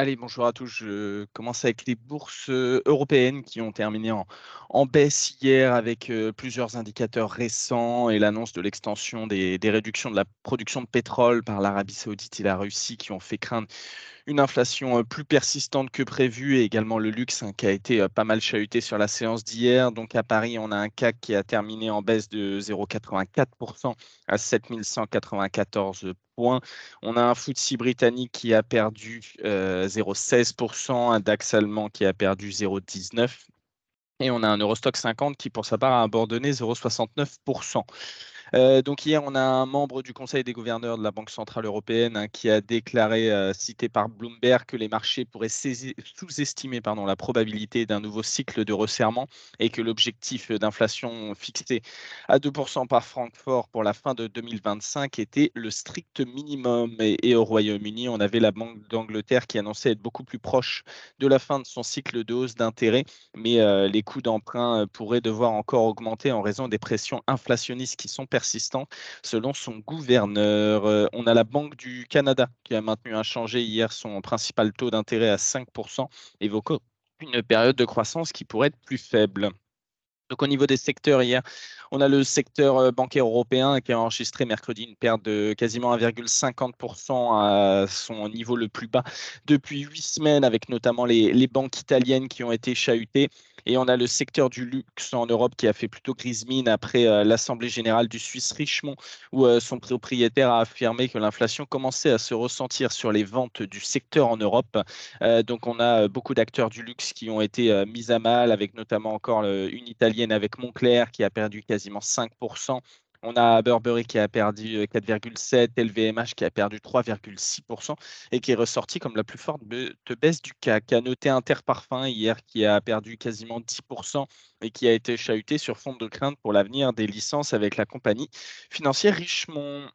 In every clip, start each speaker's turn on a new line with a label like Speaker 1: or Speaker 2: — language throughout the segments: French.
Speaker 1: Allez, bonjour à tous. Je commence avec les bourses euh, européennes qui ont terminé en, baisse hier avec euh, plusieurs indicateurs récents et l'annonce de l'extension des, réductions de la production de pétrole par l'Arabie saoudite et la Russie qui ont fait craindre une inflation euh, plus persistante que prévu et également le luxe hein, qui a été pas mal chahuté sur la séance d'hier. Donc à Paris, on a un CAC qui a terminé en baisse de 0,84% à 7194 On a un FTSE britannique qui a perdu 0,16%, euh, un DAX allemand qui a perdu 0,19%. Et on a un Eurostock 50 qui, pour sa part, a abandonné 0,69%. Euh, donc hier, on a un membre du Conseil des gouverneurs de la Banque centrale européenne hein, qui a déclaré, euh, cité par Bloomberg, que les marchés pourraient sous-estimer la probabilité d'un nouveau cycle de resserrement et que l'objectif d'inflation fixé à 2% par Francfort pour la fin de 2025 était le strict minimum. Et, au Royaume-Uni, on avait la Banque d'Angleterre qui annonçait être beaucoup plus proche de la fin de son cycle de hausse d'intérêt, mais euh, les coûts d'emprunt pourraient devoir encore augmenter en raison des pressions inflationnistes qui sont persistant, selon son gouverneur. Euh, on a la Banque du Canada qui a maintenu inchangé hier son principal taux d'intérêt à 5%, évoquant une période de croissance qui pourrait être plus faible. Donc au niveau des secteurs hier, on a le secteur euh, bancaire européen qui a enregistré mercredi une perte de quasiment 1,50% à son niveau le plus bas depuis huit semaines, avec notamment les banques italiennes qui ont été chahutées. Et on a le secteur du luxe en Europe qui a fait plutôt grise mine après euh, l'Assemblée générale du Suisse Richemont, où euh, son propriétaire a affirmé que l'inflation commençait à se ressentir sur les ventes du secteur en Europe. Euh, donc on a beaucoup d'acteurs du luxe qui ont été mis à mal, avec notamment encore une italienne avec Montclair qui a perdu quasiment 5%. On a Burberry qui a perdu 4,7, euh, LVMH qui a perdu 3,6% et qui est ressorti comme la plus forte baisse du CAC. A noté Interparfum hier qui a perdu quasiment 10% et qui a été chahuté sur fond de crainte pour l'avenir des licences avec la compagnie financière Richemont.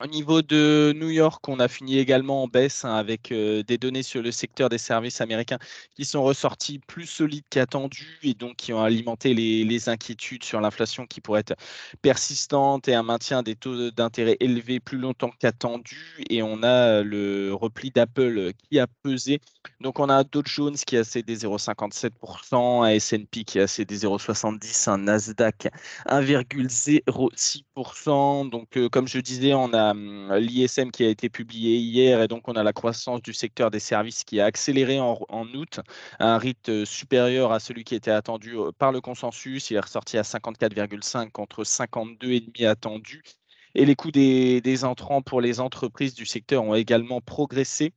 Speaker 1: Au niveau de New York, on a fini également en baisse hein, avec euh, des données sur le secteur des services américains qui sont ressorties plus solides qu'attendues et donc qui ont alimenté les, inquiétudes sur l'inflation qui pourrait être persistante et un maintien des taux d'intérêt élevés plus longtemps qu'attendu. Et on a le repli d'Apple qui a pesé. Donc on a Dow Jones qui a cédé 0,57%, un S&P qui a cédé 0,70%, un Nasdaq 1,06%. Donc euh, comme je disais, on a Hum, l'ISM qui a été publié hier et donc on a la croissance du secteur des services qui a accéléré en, août à un rythme supérieur à celui qui était attendu euh, par le consensus. Il est ressorti à 54,5 contre 52,5 attendu. Et les coûts des, entrants pour les entreprises du secteur ont également progressé.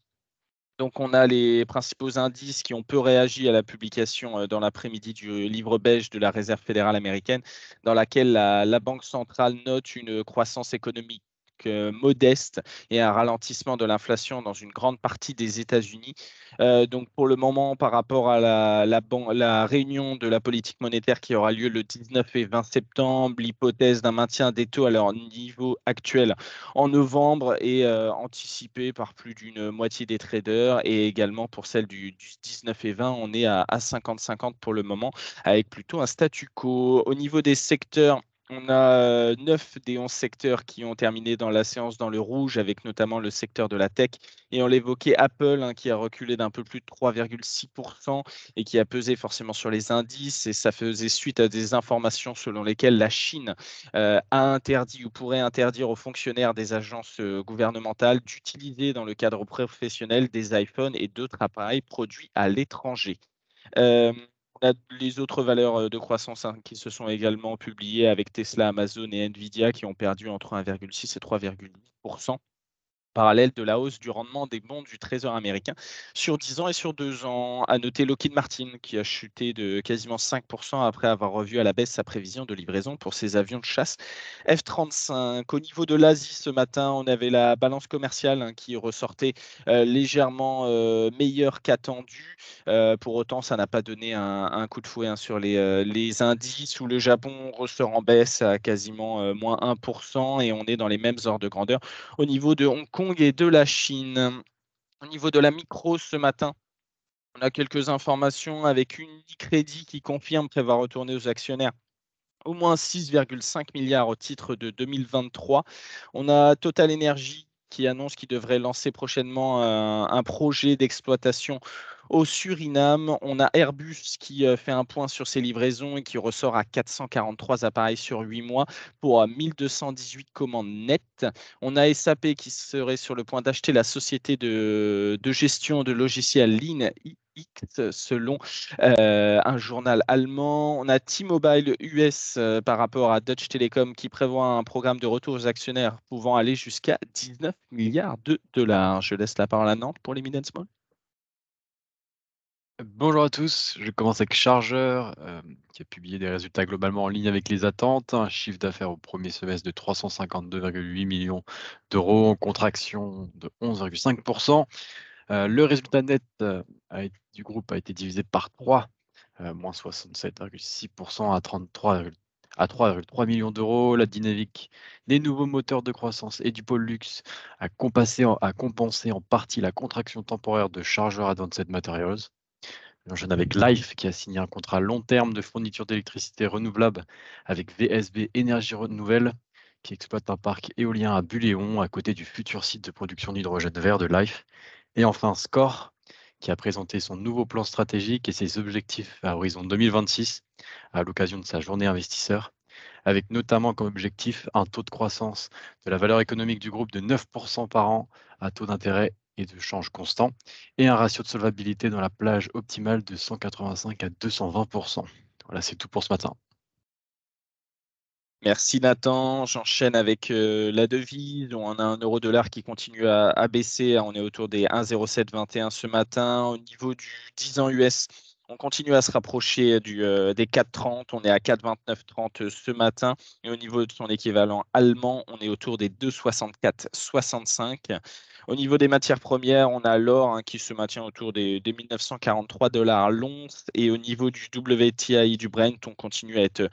Speaker 1: Donc, on a les principaux indices qui ont peu réagi à la publication euh, dans l'après-midi du livre belge de la Réserve fédérale américaine, dans laquelle la Banque centrale note une croissance économique euh, modeste et un ralentissement de l'inflation dans une grande partie des États-Unis. Euh, donc pour le moment, par rapport à la, réunion de la politique monétaire qui aura lieu le 19 et 20 septembre, l'hypothèse d'un maintien des taux à leur niveau actuel en novembre est euh, anticipée par plus d'une moitié des traders et également pour celle du, 19 et 20, on est à 50-50 pour le moment avec plutôt un statu quo. Au niveau des secteurs, on a 9 des 11 secteurs qui ont terminé dans la séance dans le rouge, avec notamment le secteur de la tech. Et on l'évoquait Apple, hein, qui a reculé d'un peu plus de 3,6% et qui a pesé forcément sur les indices. Et ça faisait suite à des informations selon lesquelles la Chine euh, a interdit ou pourrait interdire aux fonctionnaires des agences euh, gouvernementales d'utiliser dans le cadre professionnel des iPhones et d'autres appareils produits à l'étranger. Euh, a les autres valeurs euh, de croissance hein, qui se sont également publiées avec Tesla, Amazon et Nvidia qui ont perdu entre 1,6 et 3,8% parallèle de la hausse du rendement des bons du Trésor américain sur 10 ans et sur 2 ans. À noter Lockheed Martin qui a chuté de quasiment 5% après avoir revu à la baisse sa prévision de livraison pour ses avions de chasse F-35. Au niveau de l'Asie ce matin, on avait la balance commerciale hein, qui ressortait euh, légèrement euh, meilleure qu'attendue. Euh, pour autant, ça n'a pas donné un, coup de fouet hein, sur les, les, indices où le Japon ressort en baisse à quasiment moins 1% et on est dans les mêmes ordres de grandeur. Au niveau de Hong Kong, et de la Chine. Au niveau de la micro ce matin, on a quelques informations avec Unicredit qui confirme qu'elle va retourner aux actionnaires au moins 6,5 milliards au titre de 2023. On a Total Energy qui annonce qu'il devrait lancer prochainement un projet d'exploitation au Suriname, on a Airbus qui euh, fait un point sur ses livraisons et qui ressort à 443 appareils sur 8 mois pour 1218 commandes nettes. On a SAP qui serait sur le point d'acheter la société de, gestion de logiciels Lean selon euh, un journal allemand. On a T-Mobile US euh, par rapport à Dutch Telecom qui prévoit un programme de retour aux actionnaires pouvant aller jusqu'à 19 milliards de dollars. Je laisse la parole à Nantes pour les mid small.
Speaker 2: Bonjour à tous, je commence avec Chargeur, euh, qui a publié des résultats globalement en ligne avec les attentes. Un chiffre d'affaires au premier semestre de 352,8 millions d'euros, en contraction de 11,5%. Euh, le résultat net euh, du groupe a été divisé par 3, moins 67,6% à 33, à 3,3 millions d'euros. La dynamique des nouveaux moteurs de croissance et du pôle luxe a compensé, a compensé en partie la contraction temporaire de Chargeur Advanced Materials. J'enchaîne avec Life qui a signé un contrat long terme de fourniture d'électricité renouvelable avec VSB Énergie Renouvelle qui exploite un parc éolien à Buléon à côté du futur site de production d'hydrogène vert de Life. Et enfin Score qui a présenté son nouveau plan stratégique et ses objectifs à horizon 2026 à l'occasion de sa journée investisseur, avec notamment comme objectif un taux de croissance de la valeur économique du groupe de 9% par an à taux d'intérêt de change constant, et un ratio de solvabilité dans la plage optimale de 185 à 220%. Voilà, c'est tout pour ce matin.
Speaker 1: Merci Nathan. J'enchaîne avec euh, la devise. On a un euro-dollar qui continue à, baisser. On est autour des 1,0721 ce matin. Au niveau du 10 ans US, on continue à se rapprocher du, euh, des 4,30. On est à 4,2930 ce matin. Et au niveau de son équivalent allemand, on est autour des 2,6465. Au niveau des matières premières, on a l'or hein, qui se maintient autour des, 1943 dollars l'once. Et au niveau du WTI du Brent, on continue à être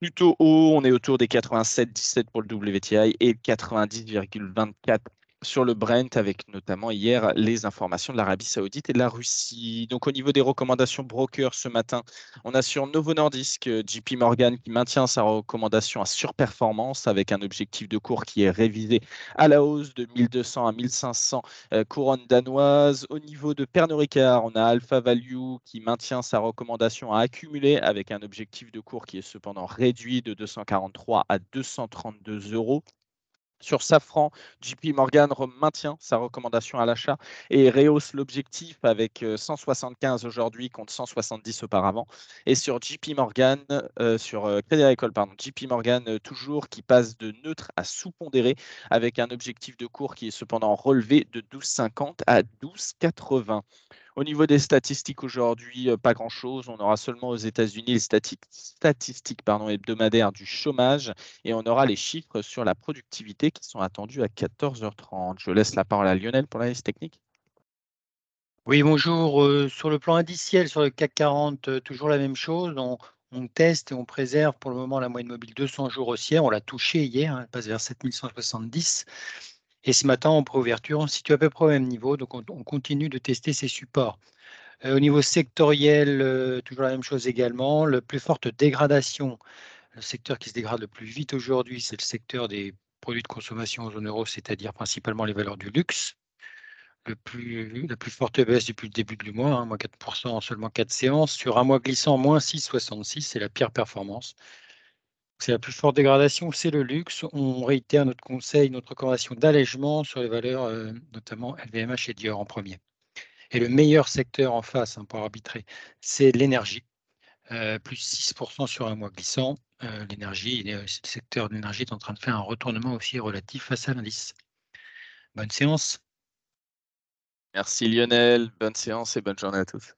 Speaker 1: plutôt haut. On est autour des 87,17 pour le WTI et 90,24 sur le Brent, avec notamment hier les informations de l'Arabie Saoudite et de la Russie. Donc, au niveau des recommandations broker ce matin, on a sur Novo Nordisk euh, JP Morgan qui maintient sa recommandation à surperformance avec un objectif de cours qui est révisé à la hausse de 1200 à 1500 euh, couronnes danoises. Au niveau de Pernod Ricard, on a Alpha Value qui maintient sa recommandation à accumuler avec un objectif de cours qui est cependant réduit de 243 à 232 euros. Sur Safran, JP Morgan maintient sa recommandation à l'achat et rehausse l'objectif avec 175 euh, aujourd'hui contre 170 auparavant. Et sur JP Morgan, euh, sur euh, Crédit Agricole, pardon, JP Morgan toujours qui passe de neutre à sous-pondéré avec un objectif de cours qui est cependant relevé de 12,50 à 12,80. Au niveau des statistiques aujourd'hui, euh, pas grand-chose. On aura seulement aux États-Unis les statistiques hebdomadaires du chômage et on aura les chiffres sur la productivité qui sont attendus à 14h30. Je laisse la parole à Lionel pour la liste technique.
Speaker 3: Oui, bonjour. Euh, sur le plan indiciel, sur le CAC 40, euh, toujours la même chose. On, teste et on préserve pour le moment la moyenne mobile 200 jours haussière. On l'a touché hier, hein, elle passe vers 7170. Et ce matin, en préouverture, on se situe à peu près au même niveau, donc on, continue de tester ces supports. Euh, au niveau sectoriel, euh, toujours la même chose également. La plus forte dégradation, le secteur qui se dégrade le plus vite aujourd'hui, c'est le secteur des produits de consommation en zone euro, c'est-à-dire principalement les valeurs du luxe. Le plus, la plus forte baisse depuis le début du mois, hein, moins 4% en seulement 4 séances. Sur un mois glissant, moins 6,66, c'est la pire performance. C'est la plus forte dégradation, c'est le luxe. On réitère notre conseil, notre recommandation d'allègement sur les valeurs, euh, notamment LVMH et Dior en premier. Et le meilleur secteur en face hein, pour arbitrer, c'est l'énergie. Euh, plus 6% sur un mois glissant. Euh, l'énergie, le secteur de l'énergie est en train de faire un retournement aussi relatif face à l'indice. Bonne séance.
Speaker 1: Merci Lionel, bonne séance et bonne journée à tous.